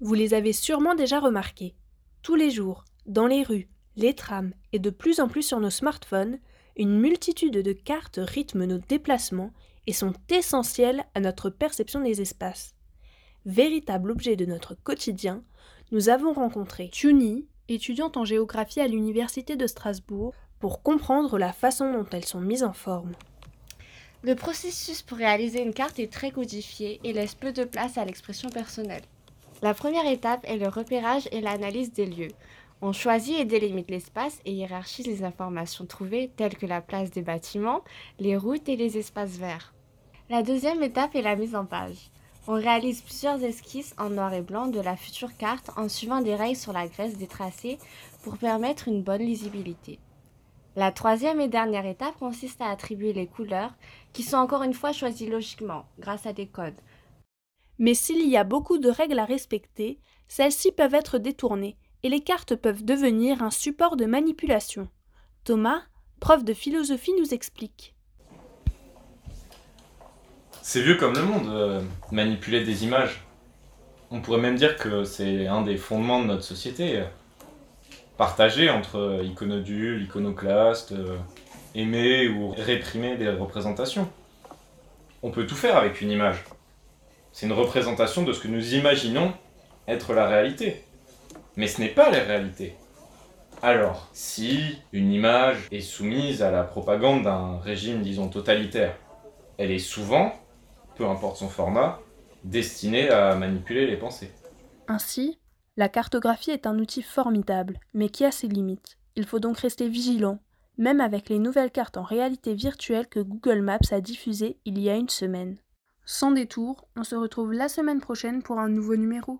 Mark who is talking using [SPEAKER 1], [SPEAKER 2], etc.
[SPEAKER 1] Vous les avez sûrement déjà remarqués. Tous les jours, dans les rues, les trams et de plus en plus sur nos smartphones, une multitude de cartes rythment nos déplacements et sont essentielles à notre perception des espaces. Véritable objet de notre quotidien, nous avons rencontré Chuni, étudiante en géographie à l'Université de Strasbourg, pour comprendre la façon dont elles sont mises en forme.
[SPEAKER 2] Le processus pour réaliser une carte est très codifié et laisse peu de place à l'expression personnelle. La première étape est le repérage et l'analyse des lieux. On choisit et délimite l'espace et hiérarchise les informations trouvées telles que la place des bâtiments, les routes et les espaces verts. La deuxième étape est la mise en page. On réalise plusieurs esquisses en noir et blanc de la future carte en suivant des règles sur la graisse des tracés pour permettre une bonne lisibilité. La troisième et dernière étape consiste à attribuer les couleurs, qui sont encore une fois choisies logiquement, grâce à des codes.
[SPEAKER 1] Mais s'il y a beaucoup de règles à respecter, celles-ci peuvent être détournées, et les cartes peuvent devenir un support de manipulation. Thomas, prof de philosophie, nous explique.
[SPEAKER 3] C'est vieux comme le monde, euh, manipuler des images. On pourrait même dire que c'est un des fondements de notre société. Partager entre iconodules, iconoclastes, euh, aimer ou réprimer des représentations. On peut tout faire avec une image. C'est une représentation de ce que nous imaginons être la réalité. Mais ce n'est pas la réalité. Alors, si une image est soumise à la propagande d'un régime, disons, totalitaire, elle est souvent peu importe son format, destiné à manipuler les pensées.
[SPEAKER 1] Ainsi, la cartographie est un outil formidable, mais qui a ses limites. Il faut donc rester vigilant, même avec les nouvelles cartes en réalité virtuelle que Google Maps a diffusées il y a une semaine. Sans détour, on se retrouve la semaine prochaine pour un nouveau numéro.